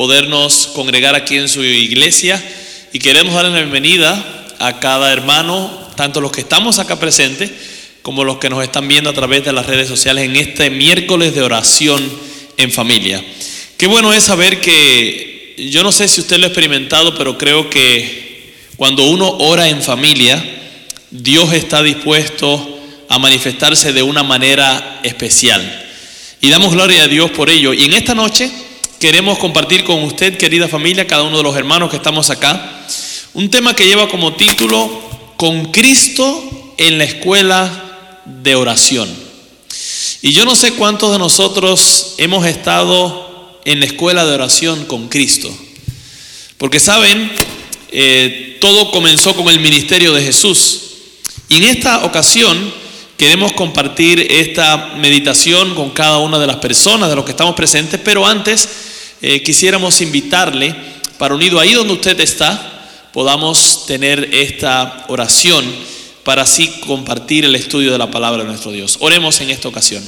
podernos congregar aquí en su iglesia y queremos dar la bienvenida a cada hermano, tanto los que estamos acá presentes como los que nos están viendo a través de las redes sociales en este miércoles de oración en familia. Qué bueno es saber que, yo no sé si usted lo ha experimentado, pero creo que cuando uno ora en familia, Dios está dispuesto a manifestarse de una manera especial. Y damos gloria a Dios por ello. Y en esta noche queremos compartir con usted, querida familia, cada uno de los hermanos que estamos acá, un tema que lleva como título Con Cristo en la escuela de oración. Y yo no sé cuántos de nosotros hemos estado en la escuela de oración con Cristo. Porque saben, eh, todo comenzó con el ministerio de Jesús. Y en esta ocasión queremos compartir esta meditación con cada una de las personas, de los que estamos presentes, pero antes eh, quisiéramos invitarle para unido ahí donde usted está, podamos tener esta oración para así compartir el estudio de la palabra de nuestro Dios. Oremos en esta ocasión.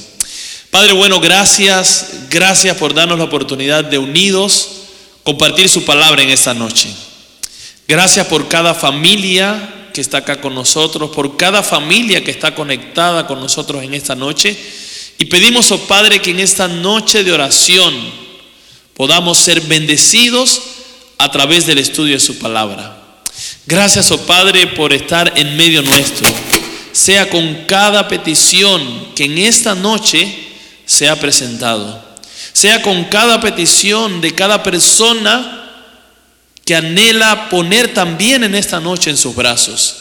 Padre bueno, gracias, gracias por darnos la oportunidad de unidos compartir su palabra en esta noche. Gracias por cada familia que está acá con nosotros, por cada familia que está conectada con nosotros en esta noche. Y pedimos, oh Padre, que en esta noche de oración podamos ser bendecidos a través del estudio de su palabra. Gracias, oh Padre, por estar en medio nuestro. Sea con cada petición que en esta noche se ha presentado. Sea con cada petición de cada persona que anhela poner también en esta noche en sus brazos.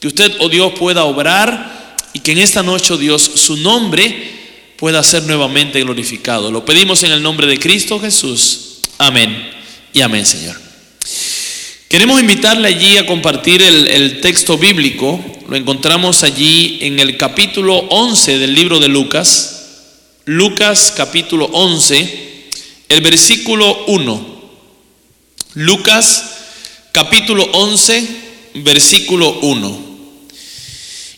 Que usted, oh Dios, pueda obrar y que en esta noche, oh Dios, su nombre pueda ser nuevamente glorificado. Lo pedimos en el nombre de Cristo Jesús. Amén y amén, Señor. Queremos invitarle allí a compartir el, el, texto bíblico. Lo encontramos allí en el capítulo 11 del libro de Lucas. Lucas capítulo 11, el versículo 1. Lucas capítulo 11, versículo 1.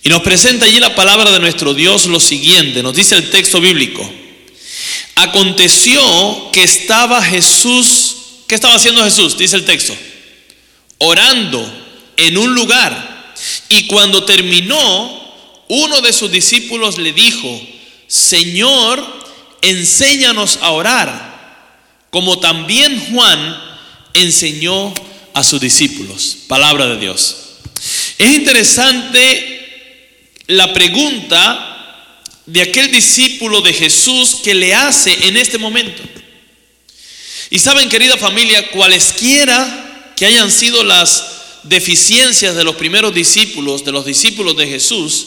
Y nos presenta allí la palabra de nuestro Dios lo siguiente, nos dice el texto bíblico. Aconteció que estaba Jesús, ¿qué estaba haciendo Jesús? Dice el texto. Orando en un lugar. Y cuando terminó, uno de sus discípulos le dijo, Señor, enséñanos a orar, como también Juan enseñó a sus discípulos. Palabra de Dios. Es interesante la pregunta de aquel discípulo de Jesús que le hace en este momento. Y saben, querida familia, cualesquiera que hayan sido las deficiencias de los primeros discípulos, de los discípulos de Jesús,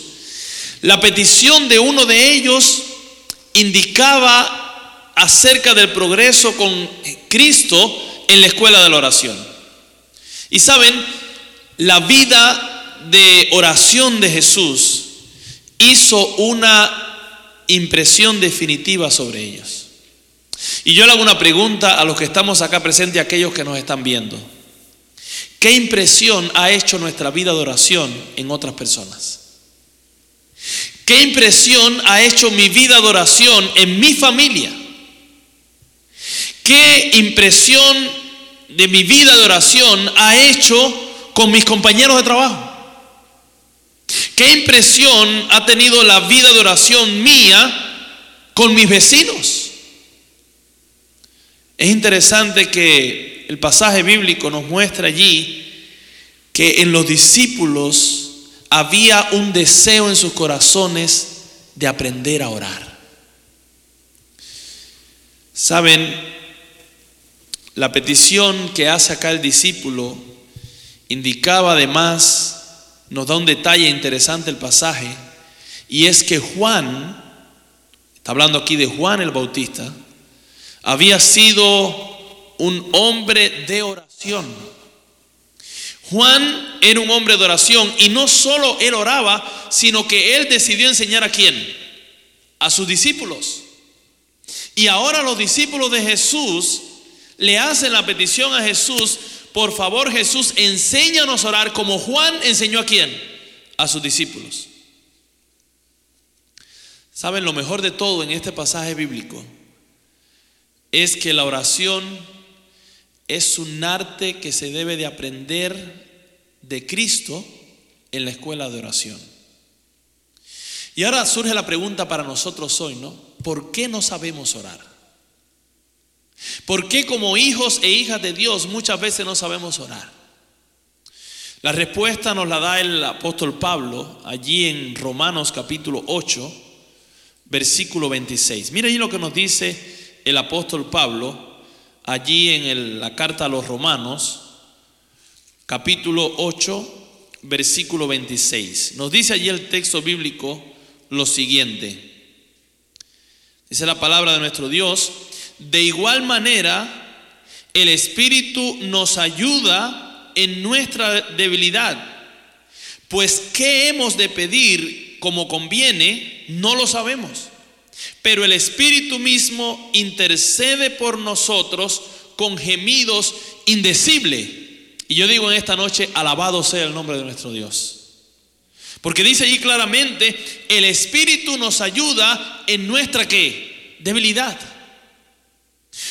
la petición de uno de ellos indicaba acerca del progreso con Cristo en la escuela de la oración. Y saben, la vida de oración de Jesús hizo una impresión definitiva sobre ellos. Y yo le hago una pregunta a los que estamos acá presentes a aquellos que nos están viendo. ¿Qué impresión ha hecho nuestra vida de oración en otras personas? ¿Qué impresión ha hecho mi vida de oración en mi familia? ¿Qué impresión de mi vida de oración ha hecho con mis compañeros de trabajo? ¿Qué impresión ha tenido la vida de oración mía con mis vecinos? Es interesante que el pasaje bíblico nos muestra allí que en los discípulos había un deseo en sus corazones de aprender a orar. Saben, la petición que hace acá el discípulo indicaba además, nos da un detalle interesante el pasaje, y es que Juan, está hablando aquí de Juan el Bautista, había sido un hombre de oración. Juan era un hombre de oración y no solo él oraba, sino que él decidió enseñar a quién? A sus discípulos. Y ahora los discípulos de Jesús le hacen la petición a Jesús, por favor Jesús, enséñanos a orar como Juan enseñó a quién? A sus discípulos. ¿Saben lo mejor de todo en este pasaje bíblico? Es que la oración es un arte que se debe de aprender de Cristo en la escuela de oración. Y ahora surge la pregunta para nosotros hoy, ¿no? ¿Por qué no sabemos orar? ¿Por qué como hijos e hijas de Dios muchas veces no sabemos orar? La respuesta nos la da el apóstol Pablo allí en Romanos capítulo 8, versículo 26. Mira allí lo que nos dice el apóstol Pablo allí en la carta a los Romanos, capítulo 8, versículo 26. Nos dice allí el texto bíblico lo siguiente. Dice la palabra de nuestro Dios, de igual manera, el Espíritu nos ayuda en nuestra debilidad. Pues qué hemos de pedir como conviene, no lo sabemos. Pero el Espíritu mismo intercede por nosotros con gemidos indecibles. Y yo digo en esta noche, alabado sea el nombre de nuestro Dios. Porque dice allí claramente, el Espíritu nos ayuda en nuestra ¿qué? debilidad.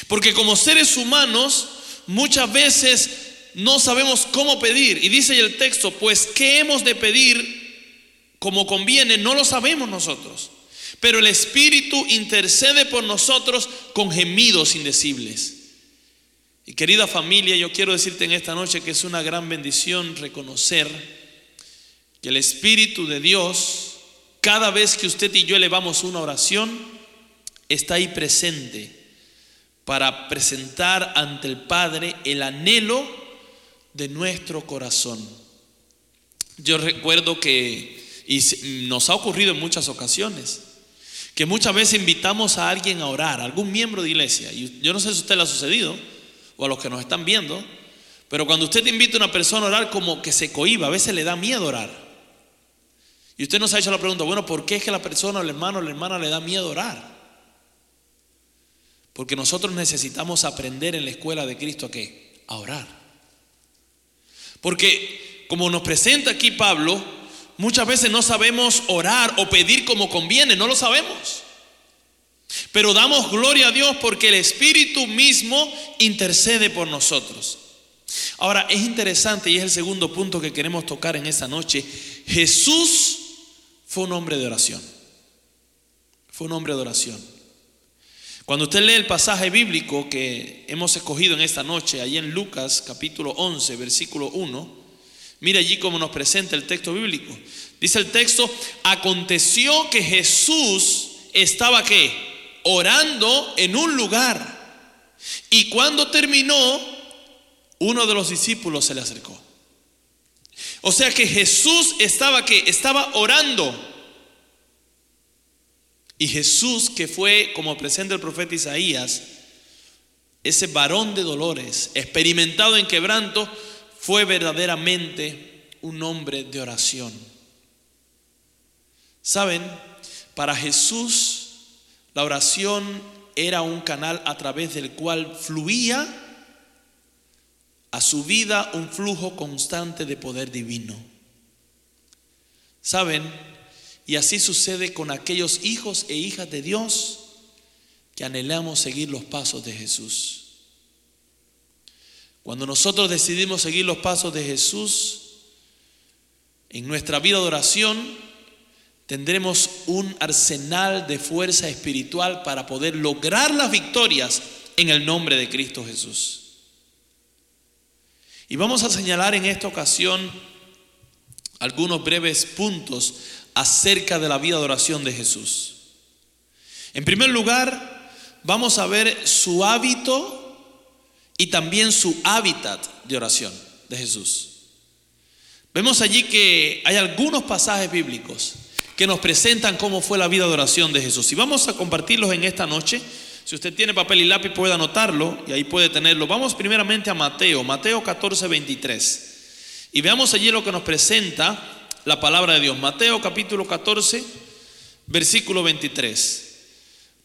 Porque como seres humanos muchas veces no sabemos cómo pedir. Y dice el texto, pues ¿qué hemos de pedir como conviene? No lo sabemos nosotros. Pero el Espíritu intercede por nosotros con gemidos indecibles. Y querida familia, yo quiero decirte en esta noche que es una gran bendición reconocer que el Espíritu de Dios, cada vez que usted y yo elevamos una oración, está ahí presente para presentar ante el Padre el anhelo de nuestro corazón. Yo recuerdo que, y nos ha ocurrido en muchas ocasiones, que muchas veces invitamos a alguien a orar, algún miembro de iglesia, y yo no sé si a usted le ha sucedido, o a los que nos están viendo, pero cuando usted invita a una persona a orar como que se cohiba, a veces le da miedo orar. Y usted nos ha hecho la pregunta, bueno, ¿por qué es que la persona, el hermano o la hermana le da miedo orar? Porque nosotros necesitamos aprender en la escuela de Cristo a qué? A orar. Porque como nos presenta aquí Pablo, muchas veces no sabemos orar o pedir como conviene, no lo sabemos. Pero damos gloria a Dios porque el Espíritu mismo intercede por nosotros. Ahora, es interesante y es el segundo punto que queremos tocar en esta noche. Jesús fue un hombre de oración. Fue un hombre de oración. Cuando usted lee el pasaje bíblico que hemos escogido en esta noche, ahí en Lucas capítulo 11, versículo 1, mire allí cómo nos presenta el texto bíblico. Dice el texto, aconteció que Jesús estaba qué? orando en un lugar. Y cuando terminó, uno de los discípulos se le acercó. O sea que Jesús estaba que estaba orando. Y Jesús, que fue, como presenta el profeta Isaías, ese varón de dolores, experimentado en quebranto, fue verdaderamente un hombre de oración. ¿Saben? Para Jesús la oración era un canal a través del cual fluía a su vida un flujo constante de poder divino. ¿Saben? Y así sucede con aquellos hijos e hijas de Dios que anhelamos seguir los pasos de Jesús. Cuando nosotros decidimos seguir los pasos de Jesús en nuestra vida de oración, tendremos un arsenal de fuerza espiritual para poder lograr las victorias en el nombre de Cristo Jesús. Y vamos a señalar en esta ocasión algunos breves puntos acerca de la vida de oración de Jesús. En primer lugar, vamos a ver su hábito y también su hábitat de oración de Jesús. Vemos allí que hay algunos pasajes bíblicos que nos presentan cómo fue la vida de oración de Jesús. Y vamos a compartirlos en esta noche. Si usted tiene papel y lápiz puede anotarlo y ahí puede tenerlo. Vamos primeramente a Mateo, Mateo 14, 23. Y veamos allí lo que nos presenta la palabra de Dios. Mateo capítulo 14, versículo 23.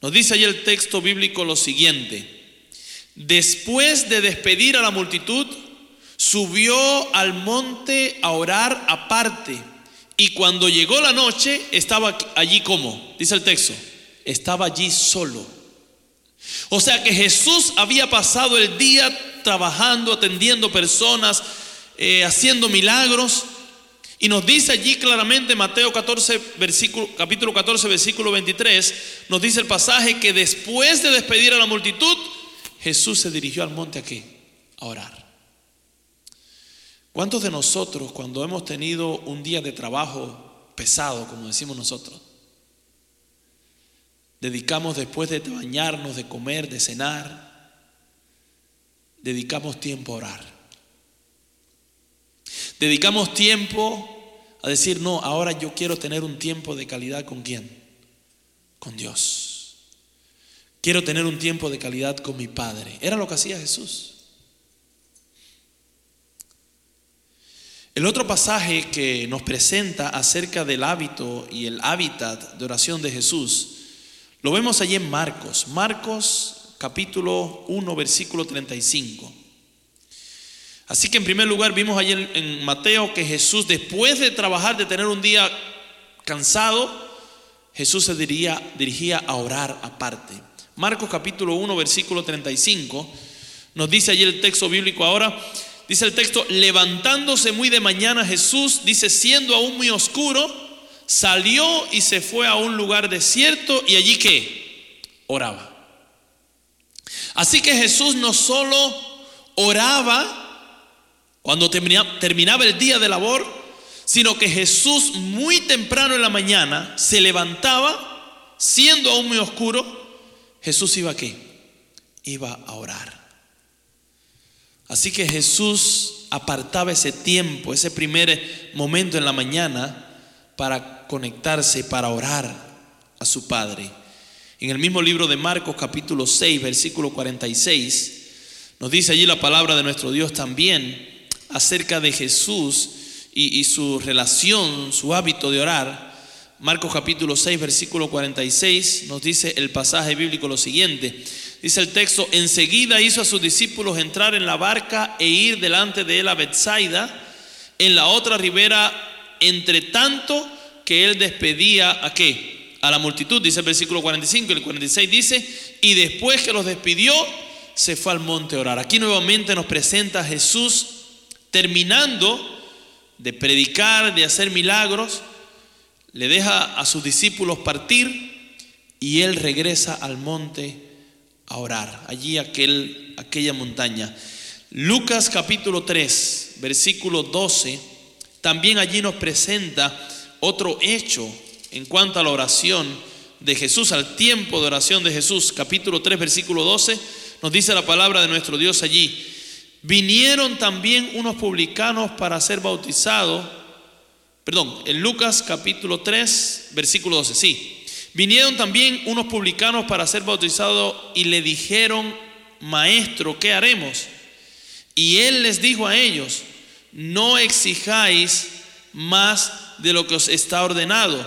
Nos dice allí el texto bíblico lo siguiente. Después de despedir a la multitud, subió al monte a orar aparte y cuando llegó la noche, estaba allí como, dice el texto, estaba allí solo. O sea que Jesús había pasado el día trabajando, atendiendo personas, eh, haciendo milagros. Y nos dice allí claramente Mateo 14, versículo, capítulo 14, versículo 23, nos dice el pasaje que después de despedir a la multitud, Jesús se dirigió al monte aquí a orar. ¿Cuántos de nosotros cuando hemos tenido un día de trabajo pesado, como decimos nosotros, dedicamos después de bañarnos, de comer, de cenar, dedicamos tiempo a orar? Dedicamos tiempo a decir, no, ahora yo quiero tener un tiempo de calidad con quién? Con Dios. Quiero tener un tiempo de calidad con mi Padre. Era lo que hacía Jesús. El otro pasaje que nos presenta acerca del hábito y el hábitat de oración de Jesús, lo vemos allí en Marcos. Marcos capítulo 1, versículo 35. Así que en primer lugar vimos ayer en Mateo que Jesús después de trabajar, de tener un día cansado, Jesús se dirigía, dirigía a orar aparte. Marcos capítulo 1 versículo 35 nos dice allí el texto bíblico ahora, dice el texto, levantándose muy de mañana Jesús, dice, siendo aún muy oscuro, salió y se fue a un lugar desierto y allí que oraba. Así que Jesús no solo oraba, cuando terminaba el día de labor, sino que Jesús muy temprano en la mañana se levantaba, siendo aún muy oscuro, Jesús iba aquí, iba a orar. Así que Jesús apartaba ese tiempo, ese primer momento en la mañana para conectarse, para orar a su Padre. En el mismo libro de Marcos capítulo 6, versículo 46, nos dice allí la palabra de nuestro Dios también acerca de Jesús y, su relación, su hábito de orar, Marcos capítulo 6, versículo 46, nos dice el pasaje bíblico lo siguiente. Dice el texto, enseguida hizo a sus discípulos entrar en la barca e ir delante de él a Bethsaida, en la otra ribera, entre tanto que él despedía a qué? A la multitud, dice el versículo 45, el 46 dice, y después que los despidió, se fue al monte a orar. Aquí nuevamente nos presenta Jesús terminando de predicar, de hacer milagros, le deja a sus discípulos partir y él regresa al monte a orar, allí aquel, aquella montaña. Lucas capítulo 3, versículo 12, también allí nos presenta otro hecho en cuanto a la oración de Jesús, al tiempo de oración de Jesús. Capítulo 3, versículo 12, nos dice la palabra de nuestro Dios allí. Vinieron también unos publicanos para ser bautizados. Perdón, en Lucas capítulo 3, versículo 12, sí. Vinieron también unos publicanos para ser bautizados y le dijeron, maestro, ¿qué haremos? Y él les dijo a ellos, no exijáis más de lo que os está ordenado.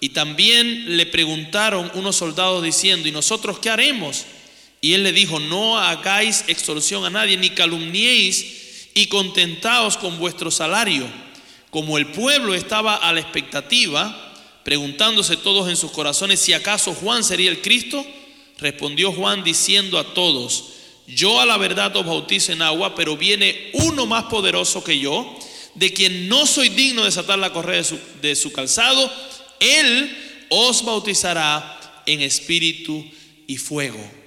Y también le preguntaron unos soldados diciendo, ¿y nosotros qué haremos? Y él le dijo, no hagáis extorsión a nadie, ni calumniéis y contentaos con vuestro salario. Como el pueblo estaba a la expectativa, preguntándose todos en sus corazones si acaso Juan sería el Cristo, respondió Juan diciendo a todos, yo a la verdad os bautizo en agua, pero viene uno más poderoso que yo, de quien no soy digno de desatar la correa de su, de su calzado, él os bautizará en espíritu y fuego.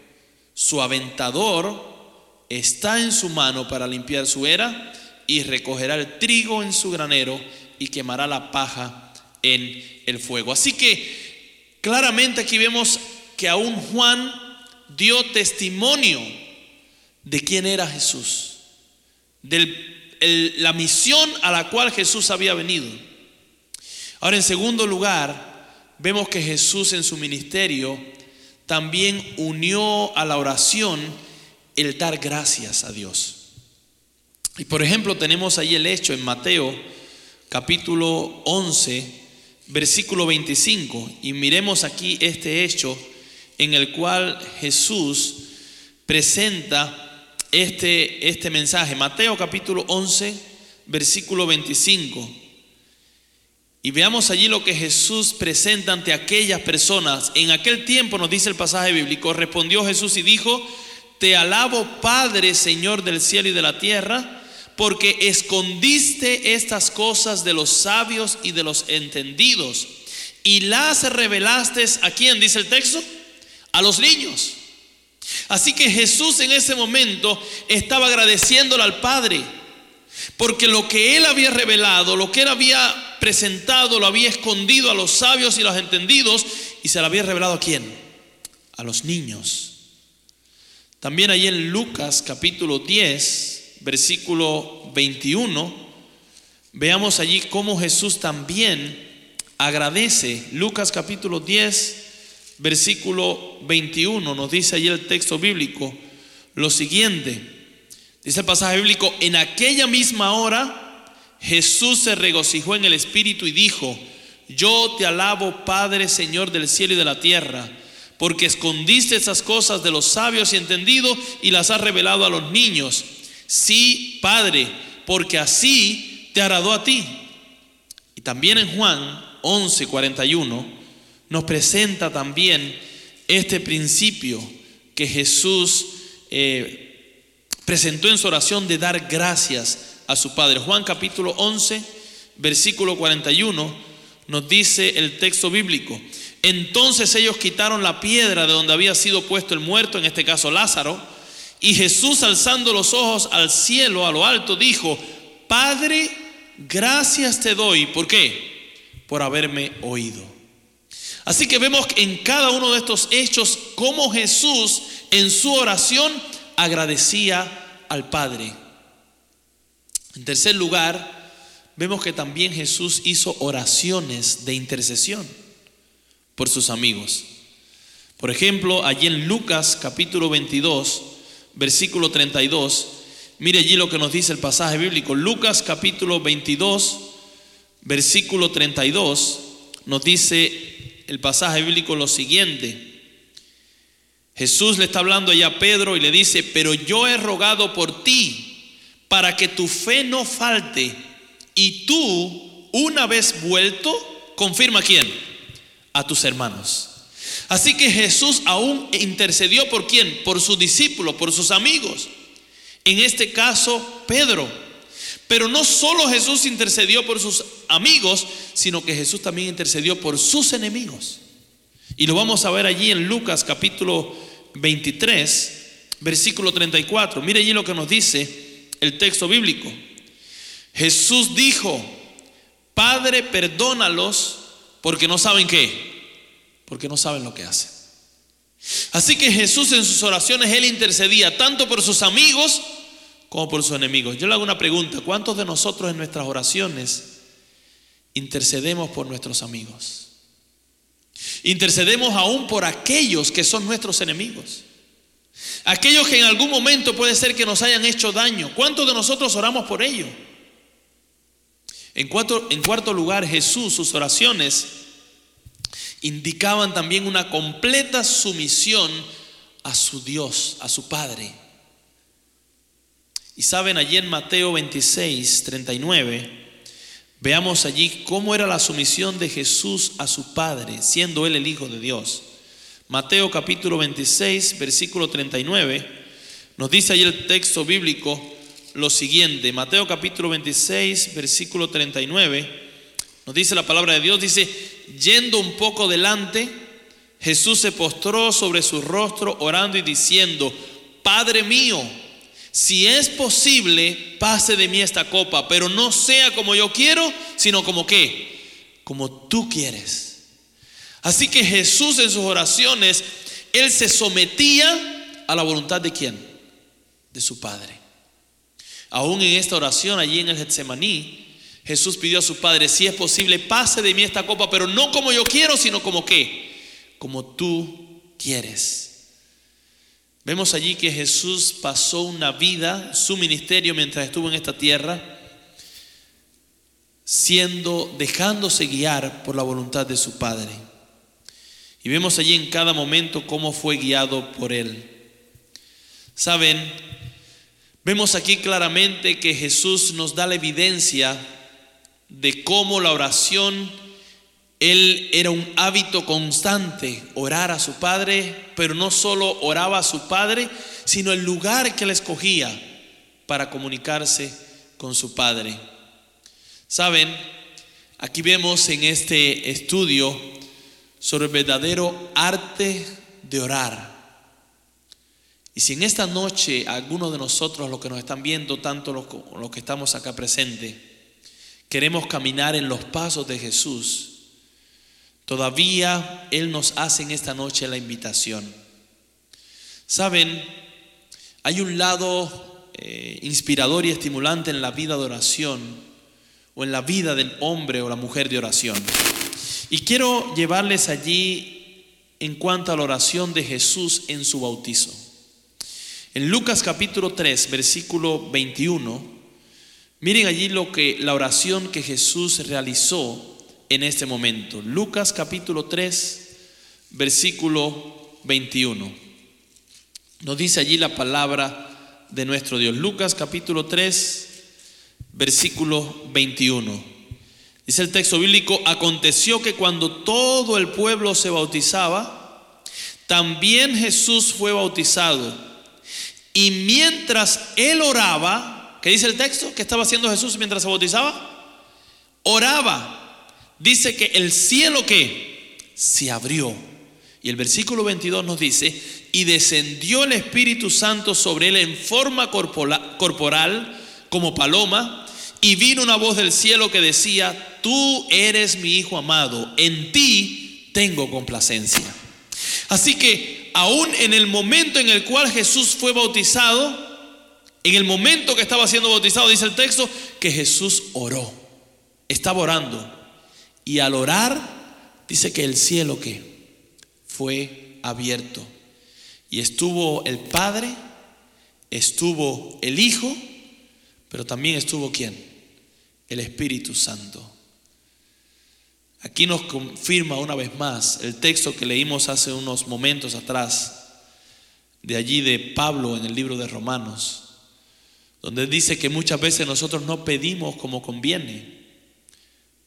Su aventador está en su mano para limpiar su era y recogerá el trigo en su granero y quemará la paja en el fuego. Así que claramente aquí vemos que aún Juan dio testimonio de quién era Jesús, de la misión a la cual Jesús había venido. Ahora, en segundo lugar, vemos que Jesús en su ministerio también unió a la oración el dar gracias a Dios. Y por ejemplo tenemos ahí el hecho en Mateo capítulo 11, versículo 25, y miremos aquí este hecho en el cual Jesús presenta este, este mensaje. Mateo capítulo 11, versículo 25. Y veamos allí lo que Jesús presenta ante aquellas personas. En aquel tiempo nos dice el pasaje bíblico, respondió Jesús y dijo, te alabo Padre, Señor del cielo y de la tierra, porque escondiste estas cosas de los sabios y de los entendidos y las revelaste a quién, dice el texto, a los niños. Así que Jesús en ese momento estaba agradeciéndole al Padre, porque lo que él había revelado, lo que él había presentado, lo había escondido a los sabios y los entendidos, y se lo había revelado a quién? A los niños. También ahí en Lucas capítulo 10, versículo 21, veamos allí cómo Jesús también agradece. Lucas capítulo 10, versículo 21, nos dice allí el texto bíblico lo siguiente. Dice el pasaje bíblico, en aquella misma hora Jesús se regocijó en el Espíritu y dijo, yo te alabo Padre, Señor del cielo y de la tierra, porque escondiste esas cosas de los sabios y entendidos y las has revelado a los niños. Sí, Padre, porque así te agradó a ti. Y también en Juan 11:41 nos presenta también este principio que Jesús eh, presentó en su oración de dar gracias a su Padre. Juan capítulo 11, versículo 41 nos dice el texto bíblico. Entonces ellos quitaron la piedra de donde había sido puesto el muerto, en este caso Lázaro, y Jesús alzando los ojos al cielo, a lo alto, dijo, Padre, gracias te doy. ¿Por qué? por haberme oído. Así que vemos en cada uno de estos hechos cómo Jesús en su oración agradecía al Padre. En tercer lugar, vemos que también Jesús hizo oraciones de intercesión por sus amigos. Por ejemplo, allí en Lucas capítulo 22, versículo 32, mire allí lo que nos dice el pasaje bíblico. Lucas capítulo 22, versículo 32 nos dice el pasaje bíblico lo siguiente. Jesús le está hablando allá a Pedro y le dice, pero yo he rogado por ti para que tu fe no falte y tú, una vez vuelto, confirma a quién? A tus hermanos. Así que Jesús aún intercedió por quién? Por sus discípulos, por sus amigos. En este caso, Pedro. Pero no solo Jesús intercedió por sus amigos, sino que Jesús también intercedió por sus enemigos. Y lo vamos a ver allí en Lucas capítulo 23, versículo 34. Mire allí lo que nos dice el texto bíblico. Jesús dijo, Padre, perdónalos porque no saben qué, porque no saben lo que hacen. Así que Jesús en sus oraciones, él intercedía tanto por sus amigos, como por sus enemigos. Yo le hago una pregunta, ¿cuántos de nosotros en nuestras oraciones intercedemos por nuestros amigos? Intercedemos aún por aquellos que son nuestros enemigos. Aquellos que en algún momento puede ser que nos hayan hecho daño. ¿Cuántos de nosotros oramos por ellos? En cuarto, en cuarto lugar, Jesús, sus oraciones indicaban también una completa sumisión a su Dios, a su Padre. Y saben, allí en Mateo 26, 39, veamos allí cómo era la sumisión de Jesús a su Padre, siendo Él el Hijo de Dios. Mateo capítulo 26, versículo 39, nos dice allí el texto bíblico lo siguiente. Mateo capítulo 26, versículo 39, nos dice la palabra de Dios, dice, yendo un poco delante, Jesús se postró sobre su rostro orando y diciendo, Padre mío, si es posible, pase de mí esta copa, pero no sea como yo quiero, sino como qué, como tú quieres. Así que Jesús en sus oraciones, él se sometía a la voluntad de quién? De su Padre. Aún en esta oración allí en el Getsemaní, Jesús pidió a su Padre, si es posible, pase de mí esta copa, pero no como yo quiero, sino como qué, como tú quieres. Vemos allí que Jesús pasó una vida, su ministerio mientras estuvo en esta tierra, siendo, dejándose guiar por la voluntad de su Padre. Y vemos allí en cada momento cómo fue guiado por Él. Saben, vemos aquí claramente que Jesús nos da la evidencia de cómo la oración, él era un hábito constante, orar a su Padre, pero no solo oraba a su Padre, sino el lugar que él escogía para comunicarse con su Padre. Saben, aquí vemos en este estudio sobre el verdadero arte de orar. Y si en esta noche algunos de nosotros, los que nos están viendo, tanto los, los que estamos acá presentes, queremos caminar en los pasos de Jesús, todavía Él nos hace en esta noche la invitación. Saben, hay un lado eh, inspirador y estimulante en la vida de oración o en la vida del hombre o la mujer de oración. Y quiero llevarles allí en cuanto a la oración de Jesús en su bautizo. En Lucas capítulo 3, versículo 21, miren allí lo que la oración que Jesús realizó en este momento. Lucas capítulo 3, versículo 21. Nos dice allí la palabra de nuestro Dios. Lucas capítulo 3, versículo 21. Dice el texto bíblico, aconteció que cuando todo el pueblo se bautizaba, también Jesús fue bautizado. Y mientras él oraba, ¿qué dice el texto? ¿Qué estaba haciendo Jesús mientras se bautizaba? Oraba. Dice que el cielo que se abrió. Y el versículo 22 nos dice, y descendió el Espíritu Santo sobre él en forma corporal como paloma y vino una voz del cielo que decía, tú eres mi Hijo amado, en ti tengo complacencia. Así que aún en el momento en el cual Jesús fue bautizado, en el momento que estaba siendo bautizado, dice el texto, que Jesús oró, estaba orando. Y al orar, dice que el cielo que fue abierto. Y estuvo el Padre, estuvo el Hijo, pero también estuvo quién? El Espíritu Santo. Aquí nos confirma una vez más el texto que leímos hace unos momentos atrás, de allí de Pablo en el libro de Romanos, donde dice que muchas veces nosotros no pedimos como conviene.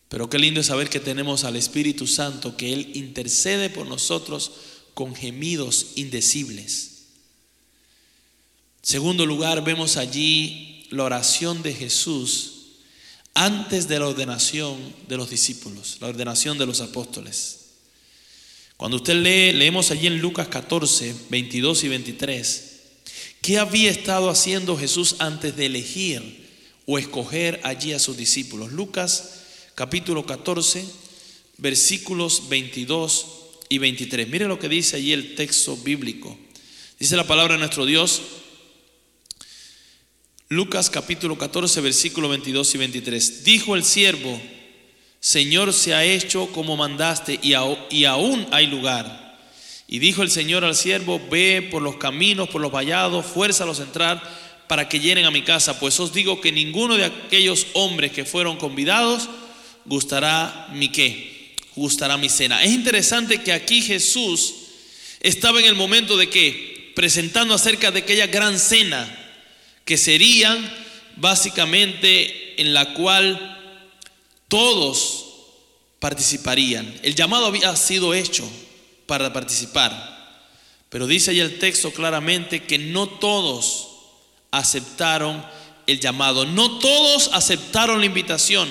Pero qué lindo es saber que tenemos al Espíritu Santo, que Él intercede por nosotros con gemidos indecibles. Segundo lugar, vemos allí la oración de Jesús antes de la ordenación de los discípulos, la ordenación de los apóstoles. Cuando usted lee, leemos allí en Lucas 14, 22 y 23, ¿qué había estado haciendo Jesús antes de elegir o escoger allí a sus discípulos? Lucas capítulo 14, versículos 22 y 23. Mire lo que dice allí el texto bíblico. Dice la palabra de nuestro Dios, Lucas capítulo 14, versículo 22 y 23. Dijo el siervo, Señor, se ha hecho como mandaste y, aún hay lugar. Y dijo el Señor al siervo, ve por los caminos, por los vallados, fuérzalos a entrar para que llenen a mi casa, pues os digo que ninguno de aquellos hombres que fueron convidados gustará mi qué, gustará mi cena. Es interesante que aquí Jesús estaba en el momento de que, presentando acerca de aquella gran cena, que serían básicamente en la cual todos participarían. El llamado había sido hecho para participar, pero dice ahí el texto claramente que no todos aceptaron el llamado, no todos aceptaron la invitación,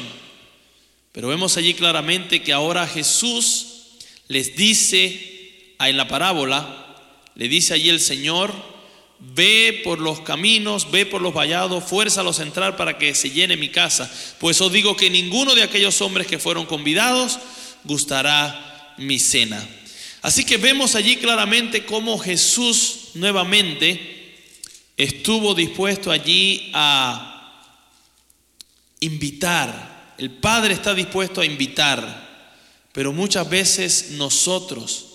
pero vemos allí claramente que ahora Jesús les dice en la parábola, le dice allí el Señor, Ve por los caminos, ve por los vallados, fuérzalos a entrar para que se llene mi casa. Pues os digo que ninguno de aquellos hombres que fueron convidados gustará mi cena. Así que vemos allí claramente cómo Jesús nuevamente estuvo dispuesto allí a invitar. El Padre está dispuesto a invitar, pero muchas veces nosotros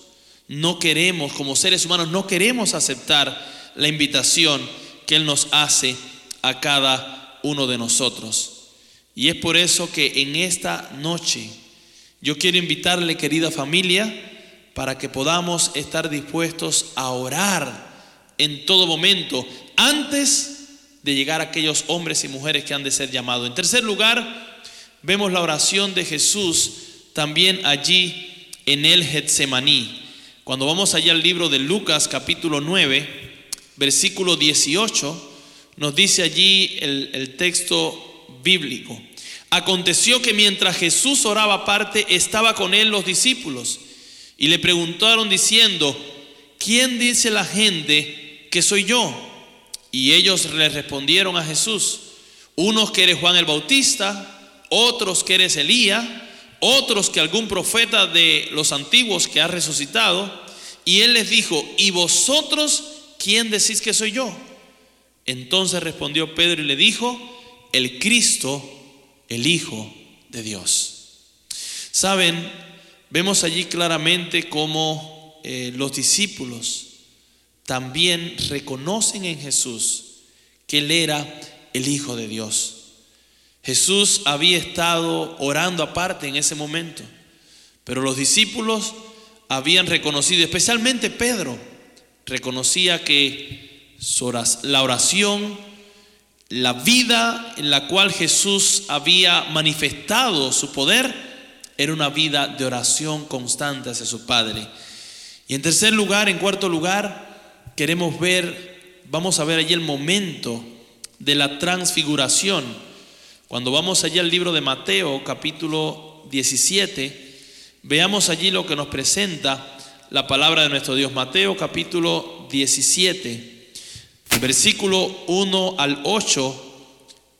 no queremos, como seres humanos, no queremos aceptar la invitación que Él nos hace a cada uno de nosotros. Y es por eso que en esta noche yo quiero invitarle, querida familia, para que podamos estar dispuestos a orar en todo momento, antes de llegar a aquellos hombres y mujeres que han de ser llamados. En tercer lugar, vemos la oración de Jesús también allí en el Getsemaní. Cuando vamos allá al libro de Lucas capítulo 9, versículo 18, nos dice allí el, texto bíblico. Aconteció que mientras Jesús oraba aparte, estaba con él los discípulos y le preguntaron diciendo, ¿quién dice la gente que soy yo? Y ellos le respondieron a Jesús, unos que eres Juan el Bautista, otros que eres Elías, otros que algún profeta de los antiguos que ha resucitado. Y él les dijo, ¿y vosotros quién decís que soy yo? Entonces respondió Pedro y le dijo, el Cristo, el Hijo de Dios. Saben, vemos allí claramente cómo eh, los discípulos también reconocen en Jesús que Él era el Hijo de Dios. Jesús había estado orando aparte en ese momento, pero los discípulos habían reconocido, especialmente Pedro, reconocía que la oración, la vida en la cual Jesús había manifestado su poder, era una vida de oración constante hacia su Padre. Y en tercer lugar, en cuarto lugar, queremos ver, vamos a ver allí el momento de la transfiguración. Cuando vamos allí al libro de Mateo, capítulo 17, veamos allí lo que nos presenta la palabra de nuestro Dios. Mateo, capítulo 17 versículo 1 al 8,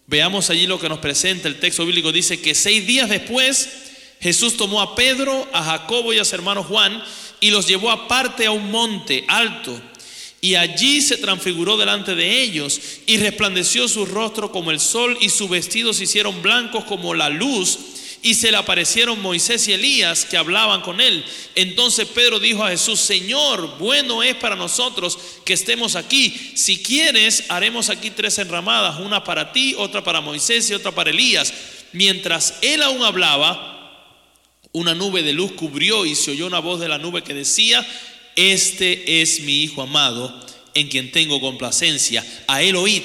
veamos allí lo que nos presenta el texto bíblico. Dice que seis días después Jesús tomó a Pedro, a Jacobo y a su hermano Juan y los llevó aparte a un monte alto. Y allí se transfiguró delante de ellos y resplandeció su rostro como el sol y sus vestidos se hicieron blancos como la luz y se le aparecieron Moisés y Elías que hablaban con él. Entonces Pedro dijo a Jesús, Señor, bueno es para nosotros que estemos aquí. Si quieres, haremos aquí tres enramadas, una para ti, otra para Moisés y otra para Elías. Mientras él aún hablaba, una nube de luz cubrió y se oyó una voz de la nube que decía, este es mi Hijo amado, en quien tengo complacencia. A él oíd.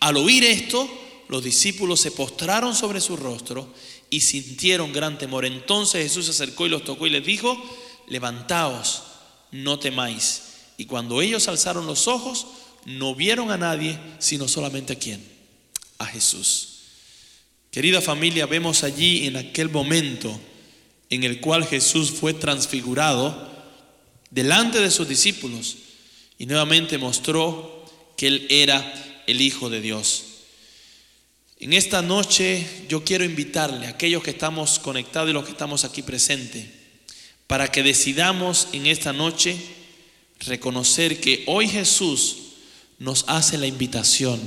Al oír esto, los discípulos se postraron sobre su rostro y sintieron gran temor. Entonces Jesús se acercó y los tocó y les dijo, levantaos, no temáis. Y cuando ellos alzaron los ojos, no vieron a nadie, sino solamente a quién, a Jesús. Querida familia, vemos allí en aquel momento en el cual Jesús fue transfigurado delante de sus discípulos y nuevamente mostró que Él era el Hijo de Dios. En esta noche yo quiero invitarle a aquellos que estamos conectados y los que estamos aquí presentes, para que decidamos en esta noche reconocer que hoy Jesús nos hace la invitación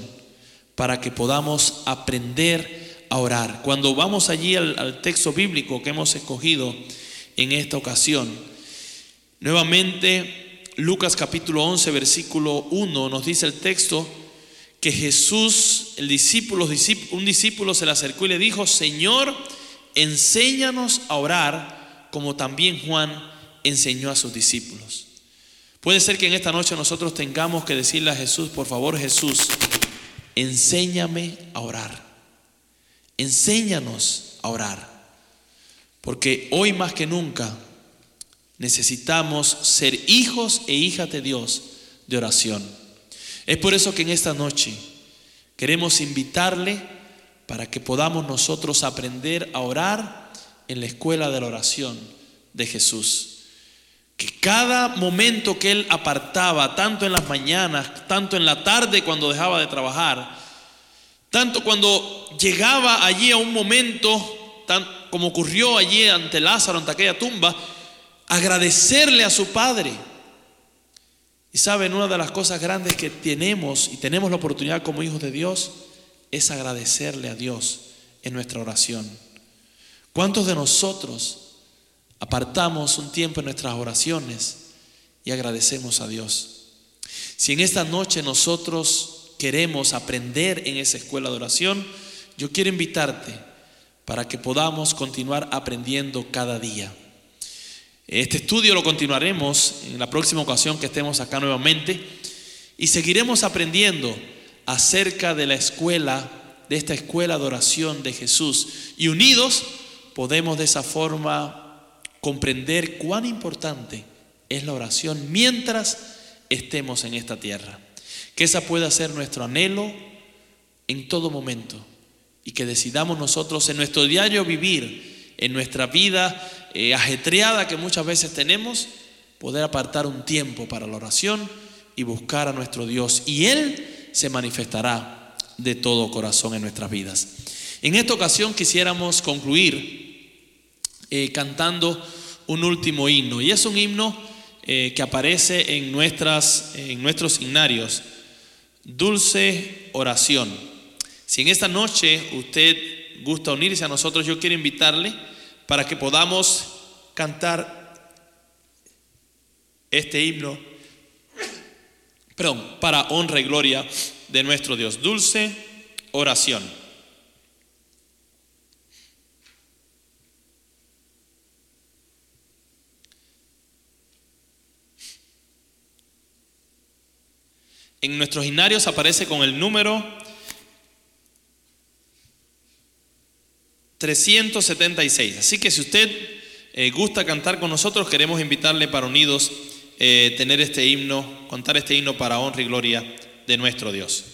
para que podamos aprender a orar. Cuando vamos allí al, texto bíblico que hemos escogido en esta ocasión, nuevamente Lucas capítulo 11, versículo 1 nos dice el texto, que Jesús, el discípulo, un discípulo se le acercó y le dijo, Señor, enséñanos a orar como también Juan enseñó a sus discípulos. Puede ser que en esta noche nosotros tengamos que decirle a Jesús, por favor Jesús, enséñame a orar. Enséñanos a orar. Porque hoy más que nunca necesitamos ser hijos e hijas de Dios de oración. Es por eso que en esta noche queremos invitarle para que podamos nosotros aprender a orar en la escuela de la oración de Jesús. Que cada momento que Él apartaba, tanto en las mañanas, tanto en la tarde cuando dejaba de trabajar, tanto cuando llegaba allí a un momento, tan, como ocurrió allí ante Lázaro, ante aquella tumba, agradecerle a su Padre y saben, una de las cosas grandes que tenemos y tenemos la oportunidad como hijos de Dios es agradecerle a Dios en nuestra oración. ¿Cuántos de nosotros apartamos un tiempo en nuestras oraciones y agradecemos a Dios? Si en esta noche nosotros queremos aprender en esa escuela de oración, yo quiero invitarte para que podamos continuar aprendiendo cada día. Este estudio lo continuaremos en la próxima ocasión que estemos acá nuevamente y seguiremos aprendiendo acerca de la escuela de esta escuela de oración de Jesús. Y unidos podemos de esa forma comprender cuán importante es la oración mientras estemos en esta tierra. Que esa pueda ser nuestro anhelo en todo momento y que decidamos nosotros en nuestro diario vivir, en nuestra vida eh, ajetreada que muchas veces tenemos, poder apartar un tiempo para la oración y buscar a nuestro Dios. Y Él se manifestará de todo corazón en nuestras vidas. En esta ocasión quisiéramos concluir eh, cantando un último himno. Y es un himno eh, que aparece en, nuestras, en nuestros signarios. Dulce oración. Si en esta noche usted gusta unirse a nosotros, yo quiero invitarle para que podamos cantar este himno, perdón, para honra y gloria de nuestro Dios. Dulce oración. En nuestros himnarios aparece con el número 376. Así que si usted eh, gusta cantar con nosotros, queremos invitarle para unidos eh, tener este himno, contar este himno para honra y gloria de nuestro Dios.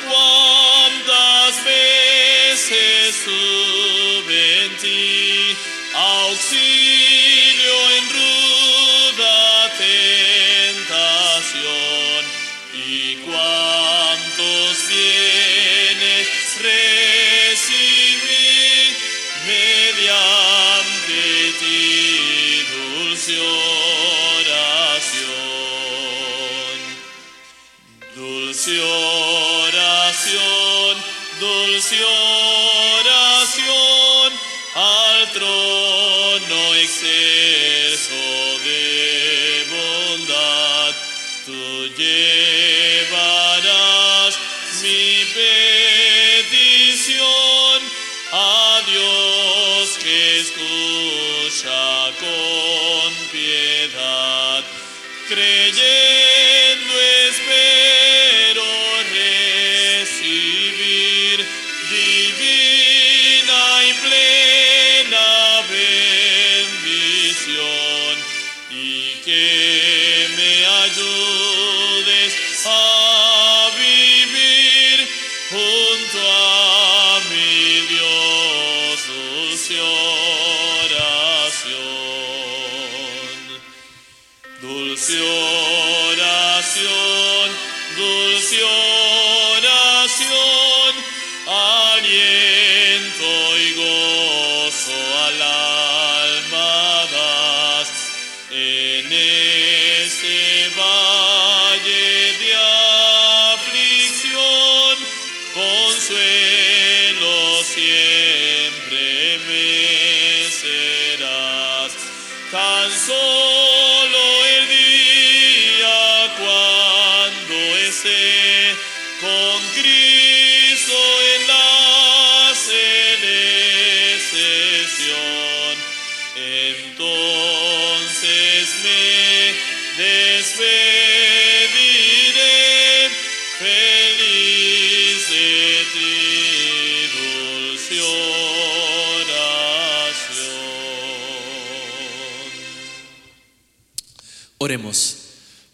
Whoa.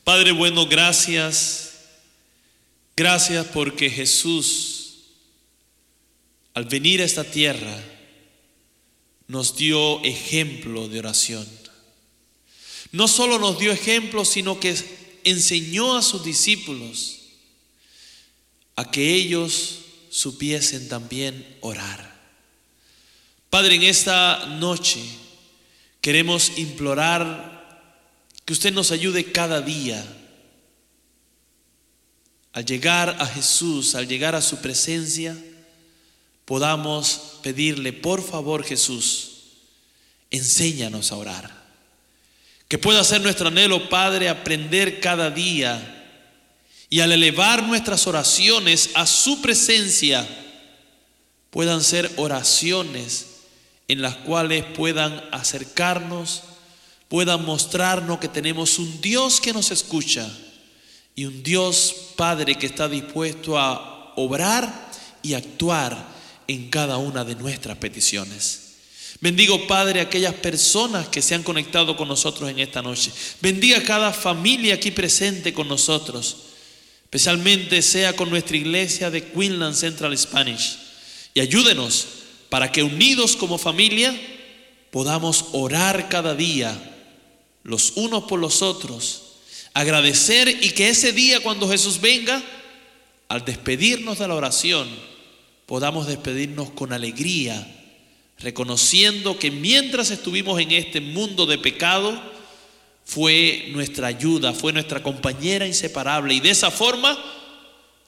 Padre bueno, gracias. Gracias porque Jesús, al venir a esta tierra, nos dio ejemplo de oración. No solo nos dio ejemplo, sino que enseñó a sus discípulos a que ellos supiesen también orar. Padre, en esta noche queremos implorar que usted nos ayude cada día al llegar a Jesús, al llegar a su presencia, podamos pedirle, por favor Jesús, enséñanos a orar. Que pueda ser nuestro anhelo, Padre, aprender cada día y al elevar nuestras oraciones a su presencia, puedan ser oraciones en las cuales puedan acercarnos, puedan mostrarnos que tenemos un Dios que nos escucha y un Dios Padre que está dispuesto a obrar y actuar en cada una de nuestras peticiones. Bendigo, Padre, a aquellas personas que se han conectado con nosotros en esta noche. Bendiga a cada familia aquí presente con nosotros, especialmente sea con nuestra iglesia de Queensland Central Spanish. Y ayúdenos para que unidos como familia podamos orar cada día los unos por los otros agradecer y que ese día cuando Jesús venga, al despedirnos de la oración, podamos despedirnos con alegría, reconociendo que mientras estuvimos en este mundo de pecado, fue nuestra ayuda, fue nuestra compañera inseparable y de esa forma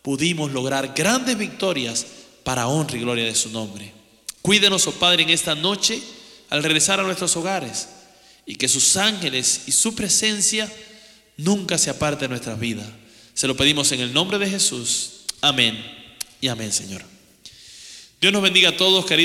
pudimos lograr grandes victorias para honra y gloria de su nombre. Cuídenos, oh Padre, en esta noche al regresar a nuestros hogares y que sus ángeles y su presencia nunca se aparte de nuestras vidas. Se lo pedimos en el nombre de Jesús. Amén y amén, Señor. Dios nos bendiga a todos, querida.